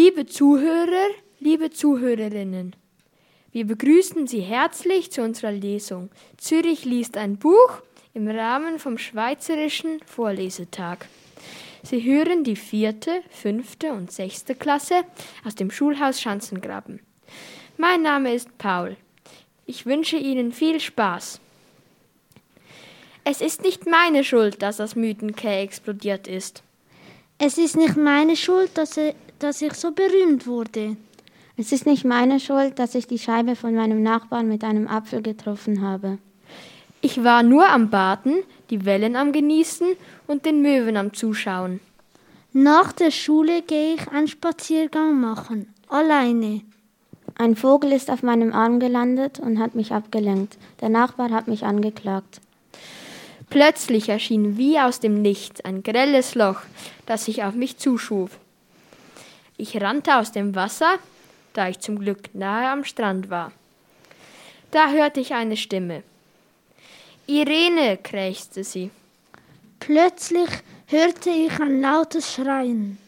Liebe Zuhörer, liebe Zuhörerinnen, wir begrüßen Sie herzlich zu unserer Lesung. Zürich liest ein Buch im Rahmen vom Schweizerischen Vorlesetag. Sie hören die vierte, fünfte und sechste Klasse aus dem Schulhaus Schanzengraben. Mein Name ist Paul. Ich wünsche Ihnen viel Spaß. Es ist nicht meine Schuld, dass das Mythenkäse explodiert ist. Es ist nicht meine Schuld, dass, dass ich so berühmt wurde. Es ist nicht meine Schuld, dass ich die Scheibe von meinem Nachbarn mit einem Apfel getroffen habe. Ich war nur am Baden, die Wellen am Genießen und den Möwen am Zuschauen. Nach der Schule gehe ich einen Spaziergang machen, alleine. Ein Vogel ist auf meinem Arm gelandet und hat mich abgelenkt. Der Nachbar hat mich angeklagt. Plötzlich erschien wie aus dem Nichts ein grelles Loch, das sich auf mich zuschuf. Ich rannte aus dem Wasser, da ich zum Glück nahe am Strand war. Da hörte ich eine Stimme. Irene, krächzte sie. Plötzlich hörte ich ein lautes Schreien.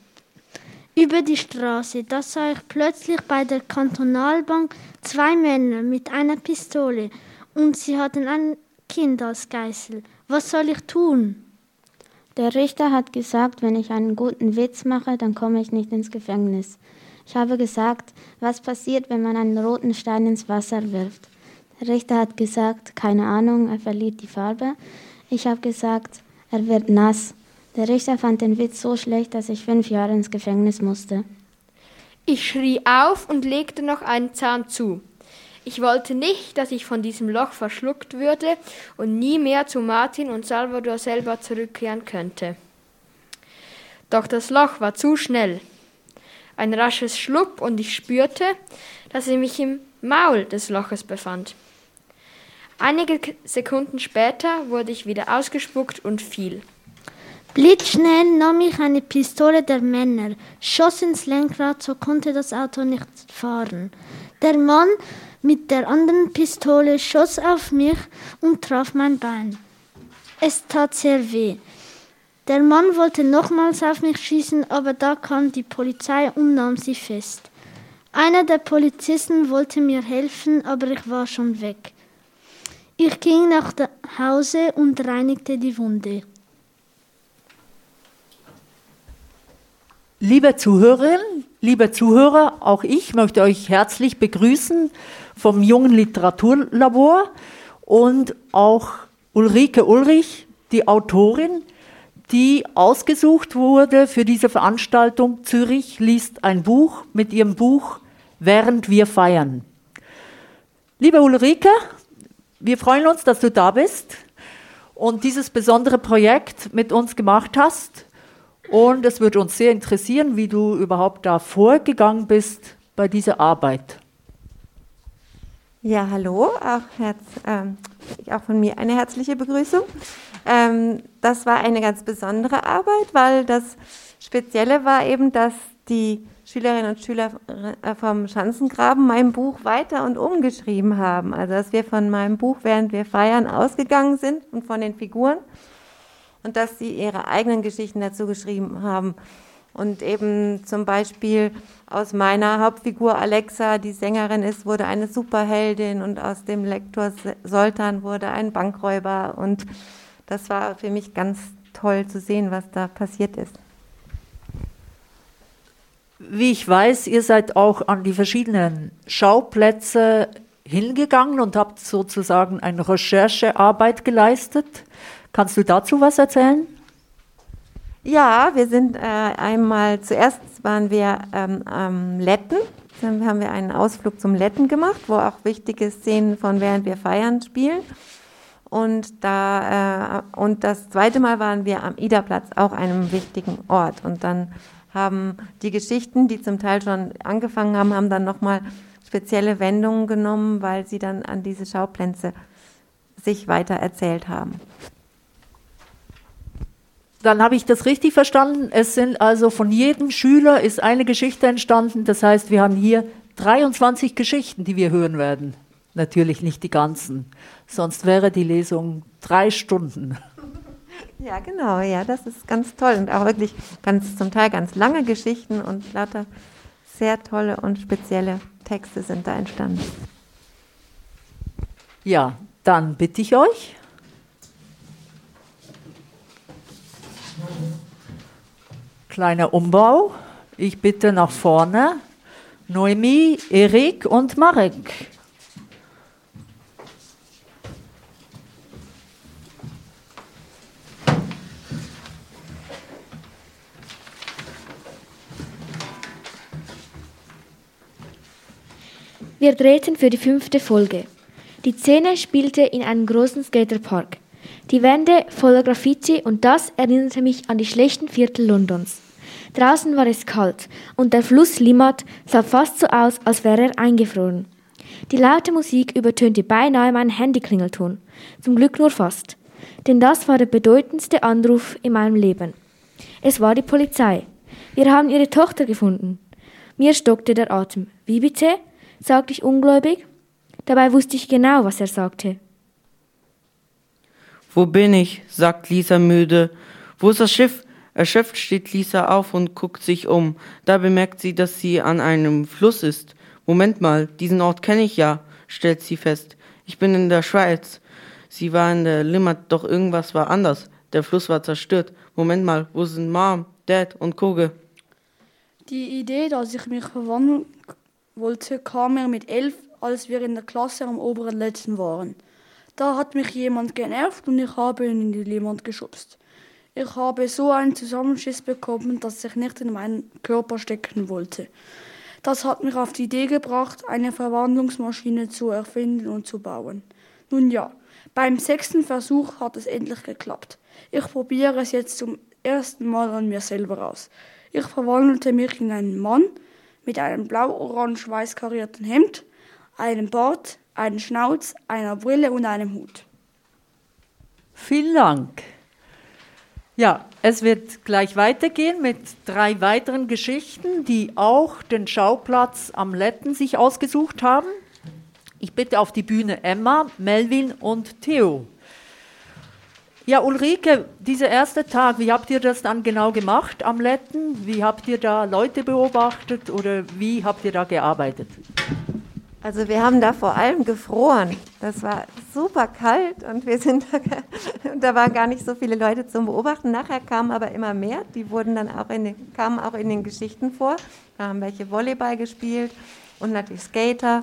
Über die Straße, da sah ich plötzlich bei der Kantonalbank zwei Männer mit einer Pistole und sie hatten ein Kind als Geißel. Was soll ich tun? Der Richter hat gesagt, wenn ich einen guten Witz mache, dann komme ich nicht ins Gefängnis. Ich habe gesagt, was passiert, wenn man einen roten Stein ins Wasser wirft. Der Richter hat gesagt, keine Ahnung, er verliert die Farbe. Ich habe gesagt, er wird nass. Der Richter fand den Witz so schlecht, dass ich fünf Jahre ins Gefängnis musste. Ich schrie auf und legte noch einen Zahn zu. Ich wollte nicht, dass ich von diesem Loch verschluckt würde und nie mehr zu Martin und Salvador selber zurückkehren könnte. Doch das Loch war zu schnell. Ein rasches Schlupp und ich spürte, dass ich mich im Maul des Loches befand. Einige Sekunden später wurde ich wieder ausgespuckt und fiel. Blitzschnell nahm ich eine Pistole der Männer, schoss ins Lenkrad, so konnte das Auto nicht fahren. Der Mann mit der anderen Pistole schoss auf mich und traf mein Bein. Es tat sehr weh. Der Mann wollte nochmals auf mich schießen, aber da kam die Polizei und nahm sie fest. Einer der Polizisten wollte mir helfen, aber ich war schon weg. Ich ging nach Hause und reinigte die Wunde. Liebe Zuhörerinnen, liebe Zuhörer, auch ich möchte euch herzlich begrüßen vom Jungen Literaturlabor und auch Ulrike Ulrich, die Autorin, die ausgesucht wurde für diese Veranstaltung. Zürich liest ein Buch mit ihrem Buch Während wir feiern. Liebe Ulrike, wir freuen uns, dass du da bist und dieses besondere Projekt mit uns gemacht hast. Und es würde uns sehr interessieren, wie du überhaupt da vorgegangen bist bei dieser Arbeit. Ja, hallo, auch, herz, ähm, auch von mir eine herzliche Begrüßung. Ähm, das war eine ganz besondere Arbeit, weil das Spezielle war eben, dass die Schülerinnen und Schüler äh, vom Schanzengraben mein Buch weiter und umgeschrieben haben. Also dass wir von meinem Buch, während wir feiern, ausgegangen sind und von den Figuren und dass sie ihre eigenen Geschichten dazu geschrieben haben. Und eben zum Beispiel aus meiner Hauptfigur Alexa, die Sängerin ist, wurde eine Superheldin und aus dem Lektor Soltan wurde ein Bankräuber. Und das war für mich ganz toll zu sehen, was da passiert ist. Wie ich weiß, ihr seid auch an die verschiedenen Schauplätze hingegangen und habt sozusagen eine Recherchearbeit geleistet. Kannst du dazu was erzählen? Ja, wir sind äh, einmal, zuerst waren wir ähm, am Letten, dann haben wir einen Ausflug zum Letten gemacht, wo auch wichtige Szenen von Während wir feiern spielen. Und, da, äh, und das zweite Mal waren wir am Iderplatz, auch einem wichtigen Ort. Und dann haben die Geschichten, die zum Teil schon angefangen haben, haben dann nochmal spezielle Wendungen genommen, weil sie dann an diese Schauplätze sich weiter erzählt haben. Dann habe ich das richtig verstanden. Es sind also von jedem Schüler ist eine Geschichte entstanden. Das heißt, wir haben hier 23 Geschichten, die wir hören werden. Natürlich nicht die ganzen, sonst wäre die Lesung drei Stunden. Ja, genau, ja, das ist ganz toll und auch wirklich ganz zum Teil ganz lange Geschichten und lauter sehr tolle und spezielle Texte sind da entstanden. Ja, dann bitte ich euch. Kleiner Umbau. Ich bitte nach vorne. Noemi, Erik und Marek. Wir drehten für die fünfte Folge. Die Szene spielte in einem großen Skaterpark. Die Wände voller Graffiti und das erinnerte mich an die schlechten Viertel Londons. Draußen war es kalt und der Fluss Limmat sah fast so aus, als wäre er eingefroren. Die laute Musik übertönte beinahe meinen Handyklingelton. Zum Glück nur fast. Denn das war der bedeutendste Anruf in meinem Leben. Es war die Polizei. Wir haben ihre Tochter gefunden. Mir stockte der Atem. Wie bitte? sagte ich ungläubig. Dabei wusste ich genau, was er sagte. Wo bin ich? sagt Lisa müde. Wo ist das Schiff? Erschöpft steht Lisa auf und guckt sich um. Da bemerkt sie, dass sie an einem Fluss ist. Moment mal, diesen Ort kenne ich ja, stellt sie fest. Ich bin in der Schweiz. Sie war in der Limmat, doch irgendwas war anders. Der Fluss war zerstört. Moment mal, wo sind Mom, Dad und Koge? Die Idee, dass ich mich verwandeln wollte, kam mir mit elf, als wir in der Klasse am oberen letzten waren. Da hat mich jemand genervt und ich habe ihn in die Limmat geschubst. Ich habe so einen Zusammenschiss bekommen, dass ich nicht in meinen Körper stecken wollte. Das hat mich auf die Idee gebracht, eine Verwandlungsmaschine zu erfinden und zu bauen. Nun ja, beim sechsten Versuch hat es endlich geklappt. Ich probiere es jetzt zum ersten Mal an mir selber aus. Ich verwandelte mich in einen Mann mit einem blau-orange-weiß karierten Hemd, einem Bart, einem Schnauz, einer Brille und einem Hut. Vielen Dank. Ja, es wird gleich weitergehen mit drei weiteren Geschichten, die auch den Schauplatz am Letten sich ausgesucht haben. Ich bitte auf die Bühne Emma, Melvin und Theo. Ja, Ulrike, dieser erste Tag, wie habt ihr das dann genau gemacht am Letten? Wie habt ihr da Leute beobachtet oder wie habt ihr da gearbeitet? Also wir haben da vor allem gefroren. Das war super kalt und wir sind da, da waren gar nicht so viele Leute zum Beobachten. Nachher kamen aber immer mehr. Die wurden dann auch in den, kamen auch in den Geschichten vor. Da haben welche Volleyball gespielt und natürlich Skater.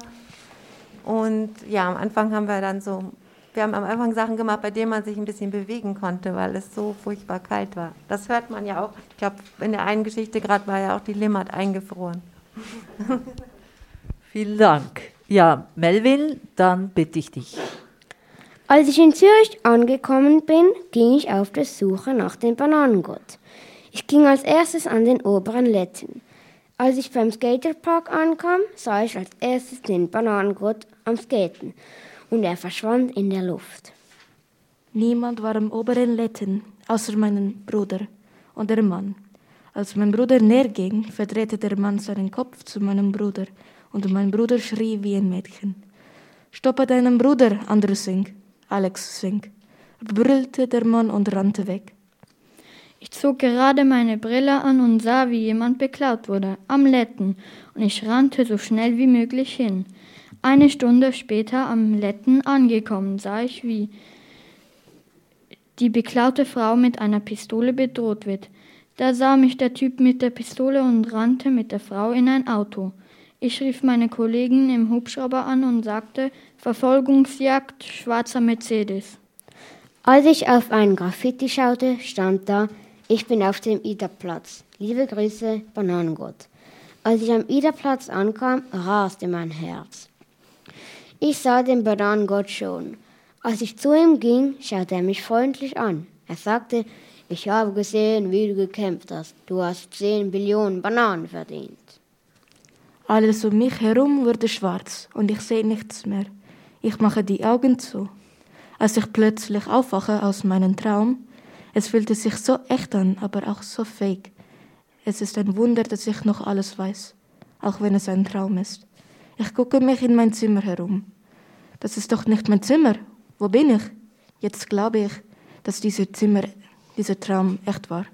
Und ja, am Anfang haben wir dann so, wir haben am Anfang Sachen gemacht, bei denen man sich ein bisschen bewegen konnte, weil es so furchtbar kalt war. Das hört man ja auch. Ich glaube, in der einen Geschichte gerade war ja auch die Limmat eingefroren. Vielen Dank. Ja, Melvin, dann bitte ich dich. Als ich in Zürich angekommen bin, ging ich auf der Suche nach dem Bananengott. Ich ging als erstes an den oberen Letten. Als ich beim Skaterpark ankam, sah ich als erstes den Bananengott am Skaten und er verschwand in der Luft. Niemand war am oberen Letten, außer meinem Bruder und der Mann. Als mein Bruder näher ging, verdrehte der Mann seinen Kopf zu meinem Bruder und mein Bruder schrie wie ein Mädchen. Stoppe deinen Bruder, Andrew Singh, Alex Singh, brüllte der Mann und rannte weg. Ich zog gerade meine Brille an und sah, wie jemand beklaut wurde, am Letten, und ich rannte so schnell wie möglich hin. Eine Stunde später am Letten angekommen, sah ich, wie die beklaute Frau mit einer Pistole bedroht wird. Da sah mich der Typ mit der Pistole und rannte mit der Frau in ein Auto. Ich rief meine Kollegen im Hubschrauber an und sagte Verfolgungsjagd schwarzer Mercedes. Als ich auf ein Graffiti schaute, stand da Ich bin auf dem Ida-Platz. Liebe Grüße, Bananengott. Als ich am Ida-Platz ankam, raste mein Herz. Ich sah den Bananengott schon. Als ich zu ihm ging, schaute er mich freundlich an. Er sagte, ich habe gesehen, wie du gekämpft hast. Du hast 10 Billionen Bananen verdient. Alles um mich herum wurde schwarz und ich sehe nichts mehr. Ich mache die Augen zu. Als ich plötzlich aufwache aus meinem Traum, es fühlte sich so echt an, aber auch so fake. Es ist ein Wunder, dass ich noch alles weiß, auch wenn es ein Traum ist. Ich gucke mich in mein Zimmer herum. Das ist doch nicht mein Zimmer. Wo bin ich? Jetzt glaube ich, dass dieser Zimmer, dieser Traum echt war.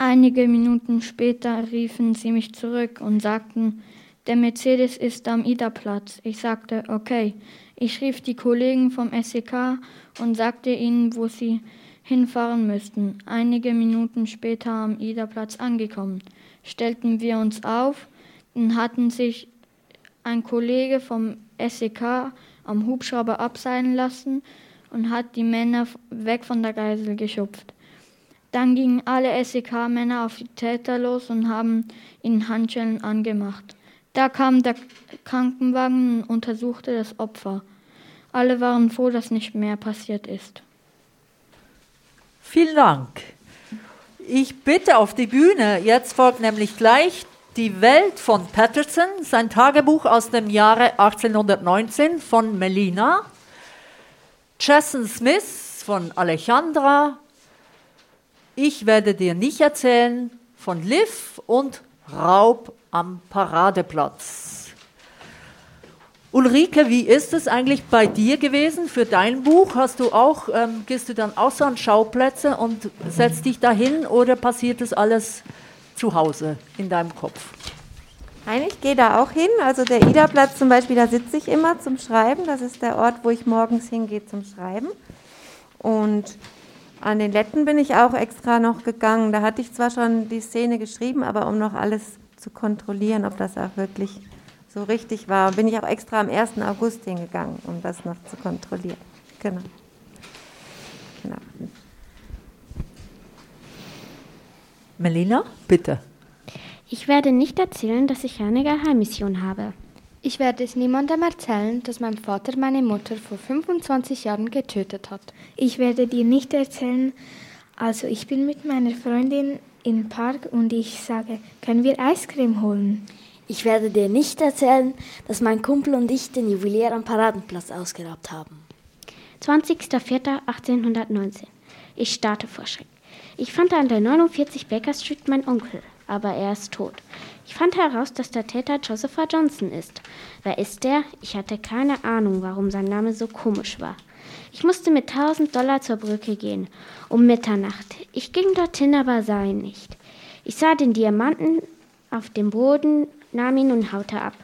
Einige Minuten später riefen sie mich zurück und sagten, der Mercedes ist am Ida-Platz. Ich sagte, okay. Ich rief die Kollegen vom SEK und sagte ihnen, wo sie hinfahren müssten. Einige Minuten später am Ida-Platz angekommen, stellten wir uns auf, dann hatten sich ein Kollege vom SEK am Hubschrauber abseilen lassen und hat die Männer weg von der Geisel geschupft. Dann gingen alle SEK-Männer auf die Täter los und haben ihnen Handschellen angemacht. Da kam der Krankenwagen und untersuchte das Opfer. Alle waren froh, dass nicht mehr passiert ist. Vielen Dank. Ich bitte auf die Bühne. Jetzt folgt nämlich gleich die Welt von Patterson, sein Tagebuch aus dem Jahre 1819 von Melina, Jason Smith von Alejandra, Ich werde dir nicht erzählen von Liv und Raub am Paradeplatz. Ulrike, wie ist es eigentlich bei dir gewesen für dein Buch? Hast du auch, ähm, gehst du dann auch so an Schauplätze und setzt dich dahin oder passiert das alles zu Hause in deinem Kopf? Nein, ich gehe da auch hin. Also der Ida-Platz zum Beispiel, da sitze ich immer zum Schreiben. Das ist der Ort, wo ich morgens hingehe zum Schreiben. Und an den Letten bin ich auch extra noch gegangen. Da hatte ich zwar schon die Szene geschrieben, aber um noch alles zu kontrollieren, ob das auch wirklich so richtig war, bin ich auch extra am 1. August hingegangen, um das noch zu kontrollieren. Genau. genau. Melina, bitte. Ich werde nicht erzählen, dass ich eine Geheimmission habe. Ich werde es niemandem erzählen, dass mein Vater meine Mutter vor 25 Jahren getötet hat. Ich werde dir nicht erzählen, also ich bin mit meiner Freundin im Park und ich sage, können wir Eiscreme holen? Ich werde dir nicht erzählen, dass mein Kumpel und ich den Juwelier am Paradenplatz ausgeraubt haben. 20.04.1819. Ich starte vor Schreck. Ich fand an der 49 Baker Street meinen Onkel, aber er ist tot. Ich fand heraus, dass der Täter Josepha Johnson ist. Wer ist der? Ich hatte keine Ahnung, warum sein Name so komisch war. Ich musste mit 1000 Dollar zur Brücke gehen, um Mitternacht. Ich ging dorthin, aber sah ihn nicht. Ich sah den Diamanten auf dem Boden, nahm ihn und haute ab.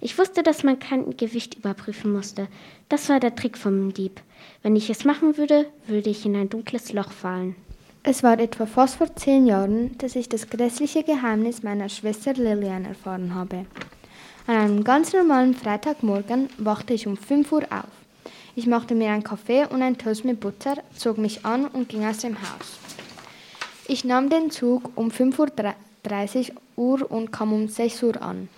Ich wusste, dass man kein Gewicht überprüfen musste. Das war der Trick vom Dieb. Wenn ich es machen würde, würde ich in ein dunkles Loch fallen. Es war etwa fast vor zehn Jahren, dass ich das grässliche Geheimnis meiner Schwester Lillian erfahren habe. An einem ganz normalen Freitagmorgen wachte ich um 5 Uhr auf. Ich machte mir einen Kaffee und ein Toast mit Butter, zog mich an und ging aus dem Haus. Ich nahm den Zug um 5.30 Uhr und kam um 6 Uhr an.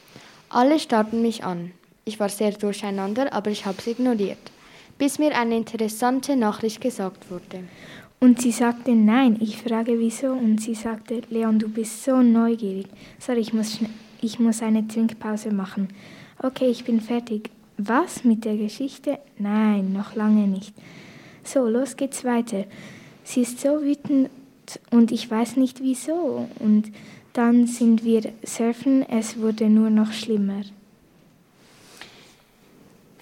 Alle starrten mich an. Ich war sehr durcheinander, aber ich habe es ignoriert, bis mir eine interessante Nachricht gesagt wurde. Und sie sagte nein. Ich frage wieso und sie sagte, Leon, du bist so neugierig. Sorry, ich muss, ich muss eine Trinkpause machen. Okay, ich bin fertig. Was mit der Geschichte? Nein, noch lange nicht. So, los geht's weiter. Sie ist so wütend und ich weiß nicht wieso. Und dann sind wir surfen, es wurde nur noch schlimmer.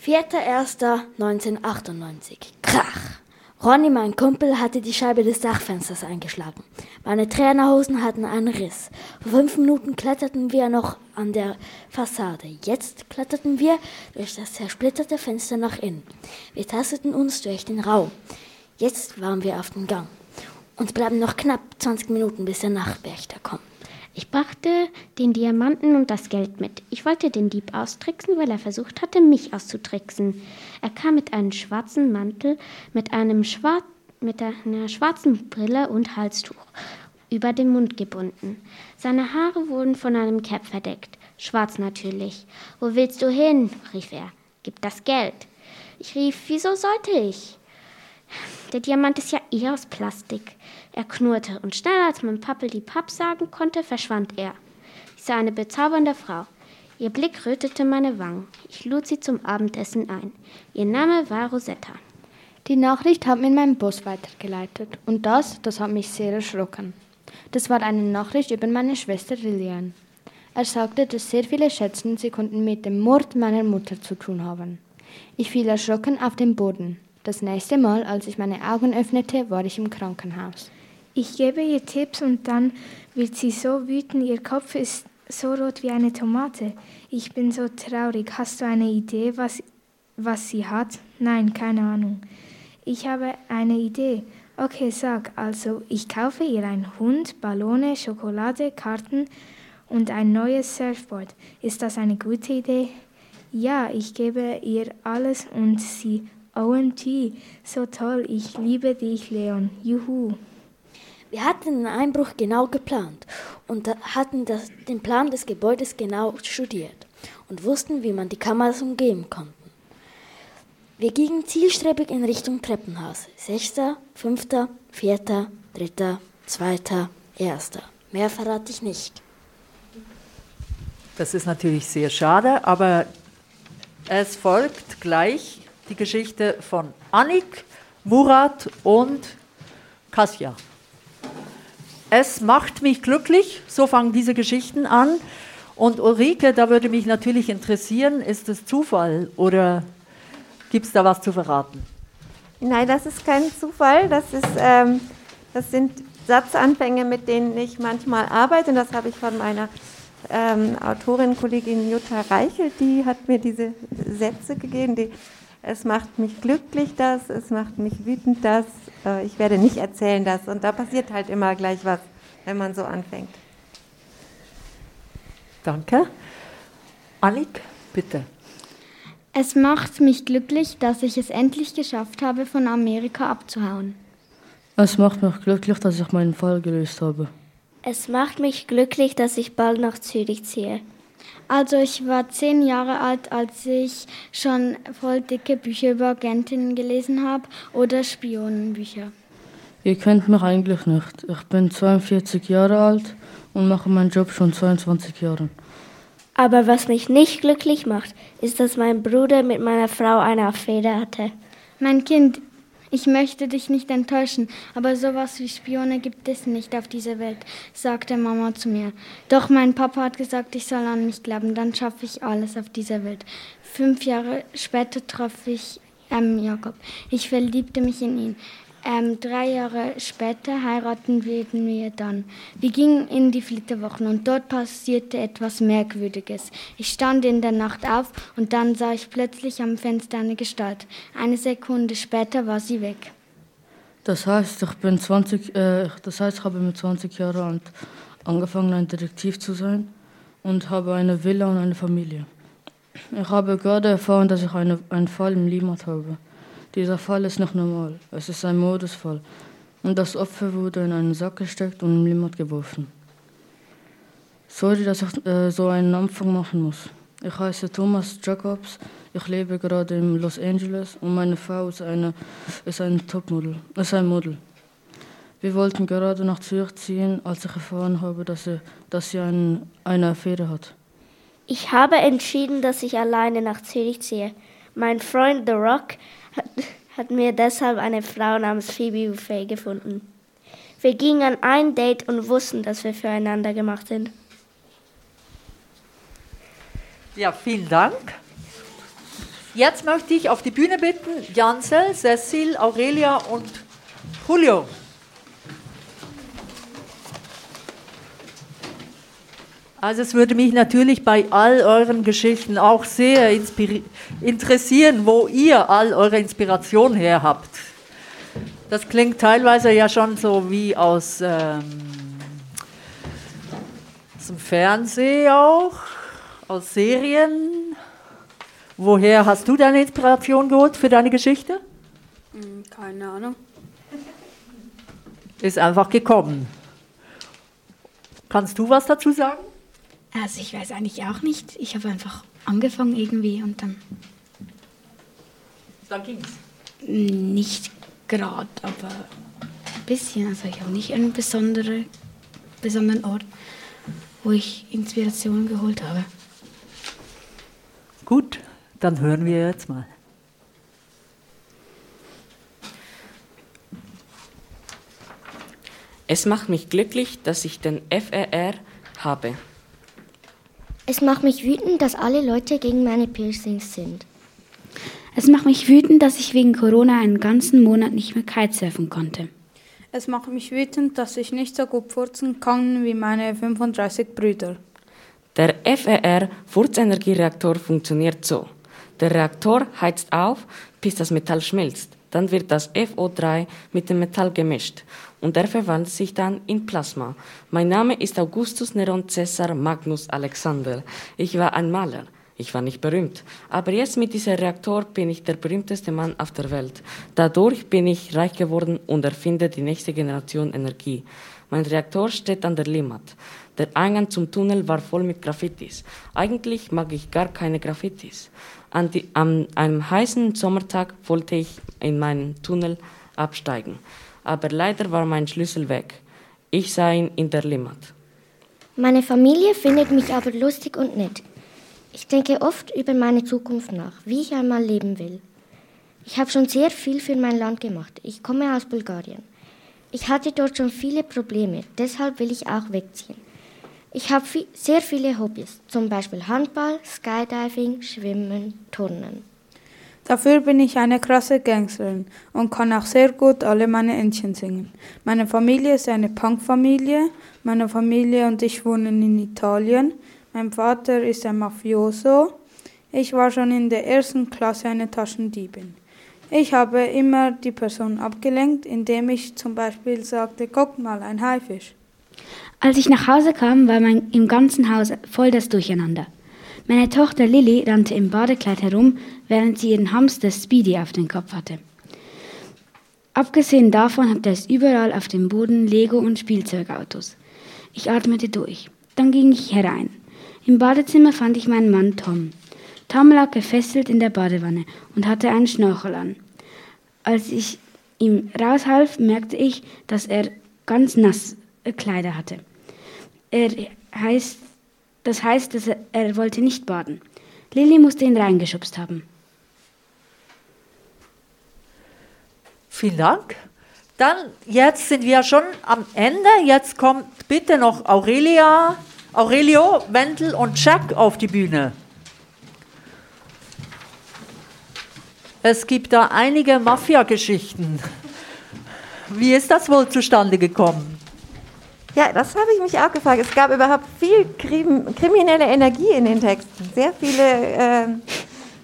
4.1.1998. Krach! Ronny, mein Kumpel, hatte die Scheibe des Dachfensters eingeschlagen. Meine Trainerhosen hatten einen Riss. Vor fünf Minuten kletterten wir noch an der Fassade. Jetzt kletterten wir durch das zersplitterte Fenster nach innen. Wir tasteten uns durch den Raum. Jetzt waren wir auf dem Gang. Uns bleiben noch knapp 20 Minuten, bis der Nachtwächter kommt. Ich brachte den Diamanten und das Geld mit. Ich wollte den Dieb austricksen, weil er versucht hatte, mich auszutricksen. Er kam mit einem schwarzen Mantel, mit, einem Schwar mit einer schwarzen Brille und Halstuch über den Mund gebunden. Seine Haare wurden von einem Cap verdeckt, schwarz natürlich. Wo willst du hin? rief er. Gib das Geld. Ich rief, wieso sollte ich? Der Diamant ist ja eh aus Plastik. Er knurrte, und schneller als mein Pappel die Papp sagen konnte, verschwand er. Ich sah eine bezaubernde Frau. Ihr Blick rötete meine Wangen. Ich lud sie zum Abendessen ein. Ihr Name war Rosetta. Die Nachricht hat mir mein Boss weitergeleitet. Und das, das hat mich sehr erschrocken. Das war eine Nachricht über meine Schwester Lilian. Er sagte, dass sehr viele schätzten, sie konnten mit dem Mord meiner Mutter zu tun haben. Ich fiel erschrocken auf den Boden. Das nächste Mal, als ich meine Augen öffnete, war ich im Krankenhaus. Ich gebe ihr Tipps und dann wird sie so wütend, ihr Kopf ist so rot wie eine Tomate. Ich bin so traurig. Hast du eine Idee, was, was sie hat? Nein, keine Ahnung. Ich habe eine Idee. Okay, sag. Also, ich kaufe ihr einen Hund, Ballone, Schokolade, Karten und ein neues Surfboard. Ist das eine gute Idee? Ja, ich gebe ihr alles und sie, OMG, so toll, ich liebe dich, Leon. Juhu. Wir hatten den Einbruch genau geplant und hatten das, den Plan des Gebäudes genau studiert und wussten, wie man die Kameras umgehen konnte. Wir gingen zielstrebig in Richtung Treppenhaus. Sechster, fünfter, vierter, dritter, zweiter, erster. Mehr verrate ich nicht. Das ist natürlich sehr schade, aber es folgt gleich die Geschichte von Annik, Murat und Kasja. Es macht mich glücklich, so fangen diese Geschichten an. Und Ulrike, da würde mich natürlich interessieren, ist es Zufall oder Gibt es da was zu verraten? Nein, das ist kein Zufall. Das, ist, ähm, das sind Satzanfänge, mit denen ich manchmal arbeite. Und das habe ich von meiner ähm, Autorin, Kollegin Jutta Reichel, die hat mir diese Sätze gegeben. Die, es macht mich glücklich, das, es macht mich wütend, das, äh, ich werde nicht erzählen, das. Und da passiert halt immer gleich was, wenn man so anfängt. Danke. Annik, bitte. Es macht mich glücklich, dass ich es endlich geschafft habe, von Amerika abzuhauen. Es macht mich glücklich, dass ich meinen Fall gelöst habe. Es macht mich glücklich, dass ich bald nach Zürich ziehe. Also ich war zehn Jahre alt, als ich schon voll dicke Bücher über Agentinnen gelesen habe oder Spionenbücher. Ihr kennt mich eigentlich nicht. Ich bin 42 Jahre alt und mache meinen Job schon 22 Jahre. Aber was mich nicht glücklich macht, ist, dass mein Bruder mit meiner Frau eine Affäre hatte. Mein Kind, ich möchte dich nicht enttäuschen, aber sowas wie Spione gibt es nicht auf dieser Welt, sagte Mama zu mir. Doch mein Papa hat gesagt, ich soll an mich glauben, dann schaffe ich alles auf dieser Welt. Fünf Jahre später traf ich ähm, Jakob. Ich verliebte mich in ihn. Ähm, drei Jahre später heiraten wir dann. Wir gingen in die Flitterwochen und dort passierte etwas Merkwürdiges. Ich stand in der Nacht auf und dann sah ich plötzlich am Fenster eine Gestalt. Eine Sekunde später war sie weg. Das heißt, ich bin 20, äh, das heißt, ich habe mit 20 Jahren alt angefangen, ein Detektiv zu sein und habe eine Villa und eine Familie. Ich habe gerade erfahren, dass ich eine, einen Fall im Limmat habe. Dieser Fall ist nicht normal. Es ist ein Modusfall. Und das Opfer wurde in einen Sack gesteckt und im Limmat geworfen. Sorry, dass ich äh, so einen Anfang machen muss. Ich heiße Thomas Jacobs. Ich lebe gerade in Los Angeles und meine Frau ist, eine, ist ein Topmodel, ist ein Model. Wir wollten gerade nach Zürich ziehen, als ich erfahren habe, dass sie, dass sie ein, eine Affäre hat. Ich habe entschieden, dass ich alleine nach Zürich ziehe. Mein Freund The Rock hat, hat mir deshalb eine Frau namens Phoebe Buffet gefunden. Wir gingen an ein Date und wussten, dass wir füreinander gemacht sind. Ja, vielen Dank. Jetzt möchte ich auf die Bühne bitten Jansel, Cecil, Aurelia und Julio. Also es würde mich natürlich bei all euren Geschichten auch sehr interessieren, wo ihr all eure Inspiration her habt. Das klingt teilweise ja schon so wie aus, ähm, aus dem Fernsehen auch, aus Serien. Woher hast du deine Inspiration geholt für deine Geschichte? Hm, keine Ahnung. Ist einfach gekommen. Kannst du was dazu sagen? Also ich weiß eigentlich auch nicht. Ich habe einfach angefangen irgendwie und dann. Dann ging's. Nicht gerade, aber ein bisschen. Also ich habe nicht einen besondere, besonderen Ort, wo ich Inspiration geholt habe. Gut, dann hören wir jetzt mal. Es macht mich glücklich, dass ich den FRR habe. Es macht mich wütend, dass alle Leute gegen meine Piercings sind. Es macht mich wütend, dass ich wegen Corona einen ganzen Monat nicht mehr Kitesurfen konnte. Es macht mich wütend, dass ich nicht so gut furzen kann wie meine 35 Brüder. Der FER-Furzenergiereaktor funktioniert so. Der Reaktor heizt auf, bis das Metall schmilzt. Dann wird das FO3 mit dem Metall gemischt und er verwandelt sich dann in Plasma. Mein Name ist Augustus Neron Caesar Magnus Alexander. Ich war ein Maler. Ich war nicht berühmt. Aber jetzt mit diesem Reaktor bin ich der berühmteste Mann auf der Welt. Dadurch bin ich reich geworden und erfinde die nächste Generation Energie. Mein Reaktor steht an der Limmat. Der Eingang zum Tunnel war voll mit Graffitis. Eigentlich mag ich gar keine Graffitis. An, die, an einem heißen Sommertag wollte ich in meinen Tunnel absteigen. Aber leider war mein Schlüssel weg. Ich sah ihn in der Limmat. Meine Familie findet mich aber lustig und nett. Ich denke oft über meine Zukunft nach, wie ich einmal leben will. Ich habe schon sehr viel für mein Land gemacht. Ich komme aus Bulgarien. Ich hatte dort schon viele Probleme, deshalb will ich auch wegziehen. Ich habe viel, sehr viele Hobbys, zum Beispiel Handball, Skydiving, Schwimmen, Turnen. Dafür bin ich eine krasse Gangsterin und kann auch sehr gut alle meine Entchen singen. Meine Familie ist eine Punkfamilie. Meine Familie und ich wohnen in Italien. Mein Vater ist ein Mafioso. Ich war schon in der ersten Klasse eine Taschendiebin. Ich habe immer die Person abgelenkt, indem ich zum Beispiel sagte, guck mal, ein Haifisch. Als ich nach Hause kam, war mein, im ganzen Haus voll das Durcheinander. Meine Tochter Lilly rannte im Badekleid herum, während sie ihren Hamster Speedy auf den Kopf hatte. Abgesehen davon hatte es überall auf dem Boden Lego und Spielzeugautos. Ich atmete durch. Dann ging ich herein. Im Badezimmer fand ich meinen Mann Tom. Tom lag gefesselt in der Badewanne und hatte einen Schnorchel an. Als ich ihm raushalf, merkte ich, dass er ganz nass Kleider hatte. Er heißt, das heißt, dass er, er wollte nicht baden. Lilly musste ihn reingeschubst haben. Vielen Dank. Dann, jetzt sind wir schon am Ende. Jetzt kommt bitte noch Aurelia, Aurelio, Wendel und Jack auf die Bühne. Es gibt da einige Mafia-Geschichten. Wie ist das wohl zustande gekommen? Ja, das habe ich mich auch gefragt. Es gab überhaupt viel Krim kriminelle Energie in den Texten. Sehr viele, äh,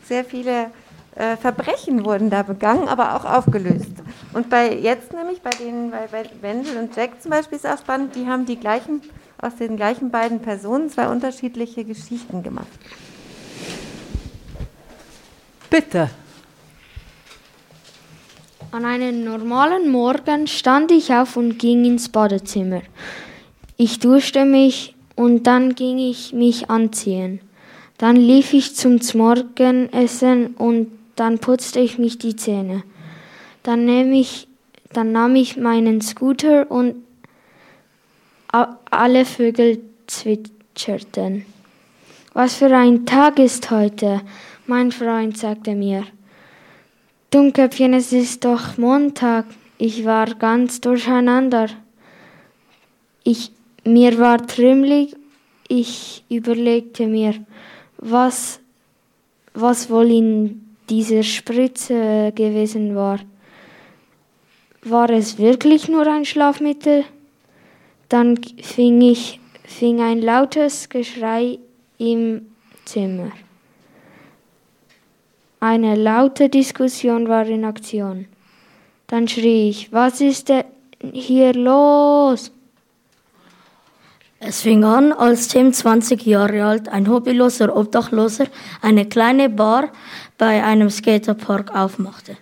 sehr viele äh, Verbrechen wurden da begangen, aber auch aufgelöst. Und bei jetzt nämlich, bei den, bei, bei Wendel und Jack zum Beispiel ist auch spannend, die haben die gleichen, aus den gleichen beiden Personen zwei unterschiedliche Geschichten gemacht. Bitte. An einem normalen Morgen stand ich auf und ging ins Badezimmer. Ich duschte mich und dann ging ich mich anziehen. Dann lief ich zum Morgenessen und dann putzte ich mich die Zähne. Dann, ich, dann nahm ich meinen Scooter und alle Vögel zwitscherten. Was für ein Tag ist heute? Mein Freund sagte mir. Dummköpfchen, es ist doch Montag. Ich war ganz durcheinander. Ich, mir war trümmelig. Ich überlegte mir, was, was wohl in dieser Spritze gewesen war. War es wirklich nur ein Schlafmittel? Dann fing ich, fing ein lautes Geschrei im Zimmer. Eine laute Diskussion war in Aktion. Dann schrie ich, was ist denn hier los? Es fing an, als Tim 20 Jahre alt, ein hobbyloser Obdachloser, eine kleine Bar bei einem Skaterpark aufmachte.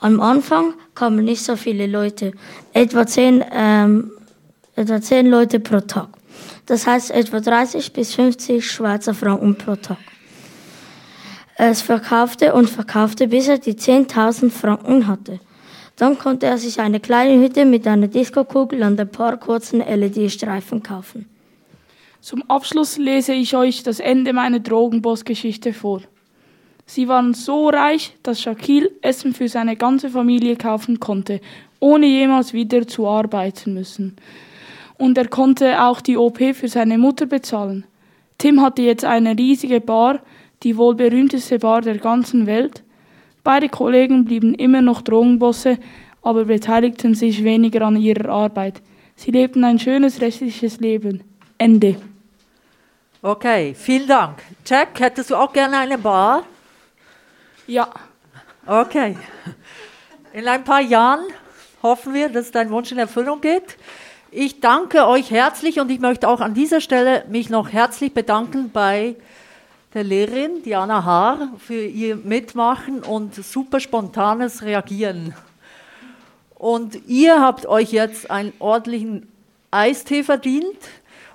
Am Anfang kamen nicht so viele Leute, etwa 10, ähm, etwa 10 Leute pro Tag. Das heißt etwa 30 bis 50 Schweizer Franken pro Tag. Es verkaufte und verkaufte, bis er die 10.000 Franken hatte. Dann konnte er sich eine kleine Hütte mit einer Diskokugel und ein paar kurzen LED-Streifen kaufen. Zum Abschluss lese ich euch das Ende meiner Drogenboss-Geschichte vor. Sie waren so reich, dass Shaquille Essen für seine ganze Familie kaufen konnte, ohne jemals wieder zu arbeiten müssen. Und er konnte auch die OP für seine Mutter bezahlen. Tim hatte jetzt eine riesige Bar, die wohl berühmteste Bar der ganzen Welt. Beide Kollegen blieben immer noch Drogenbosse, aber beteiligten sich weniger an ihrer Arbeit. Sie lebten ein schönes restliches Leben. Ende. Okay, vielen Dank. Jack, hättest du auch gerne eine Bar? Ja. Okay. In ein paar Jahren hoffen wir, dass dein Wunsch in Erfüllung geht. Ich danke euch herzlich und ich möchte auch an dieser Stelle mich noch herzlich bedanken bei der Lehrerin Diana Haar für ihr Mitmachen und super spontanes Reagieren. Und ihr habt euch jetzt einen ordentlichen Eistee verdient.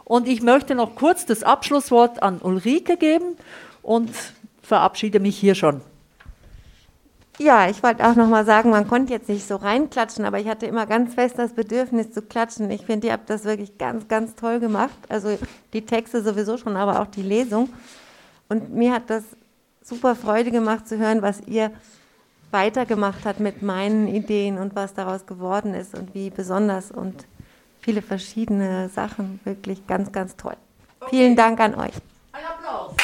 Und ich möchte noch kurz das Abschlusswort an Ulrike geben und verabschiede mich hier schon. Ja, ich wollte auch noch mal sagen, man konnte jetzt nicht so reinklatschen, aber ich hatte immer ganz fest das Bedürfnis zu klatschen. Ich finde, ihr habt das wirklich ganz, ganz toll gemacht. Also die Texte sowieso schon, aber auch die Lesung. Und mir hat das super Freude gemacht zu hören, was ihr weitergemacht habt mit meinen Ideen und was daraus geworden ist und wie besonders und viele verschiedene Sachen. Wirklich ganz, ganz toll. Okay. Vielen Dank an euch. Ein Applaus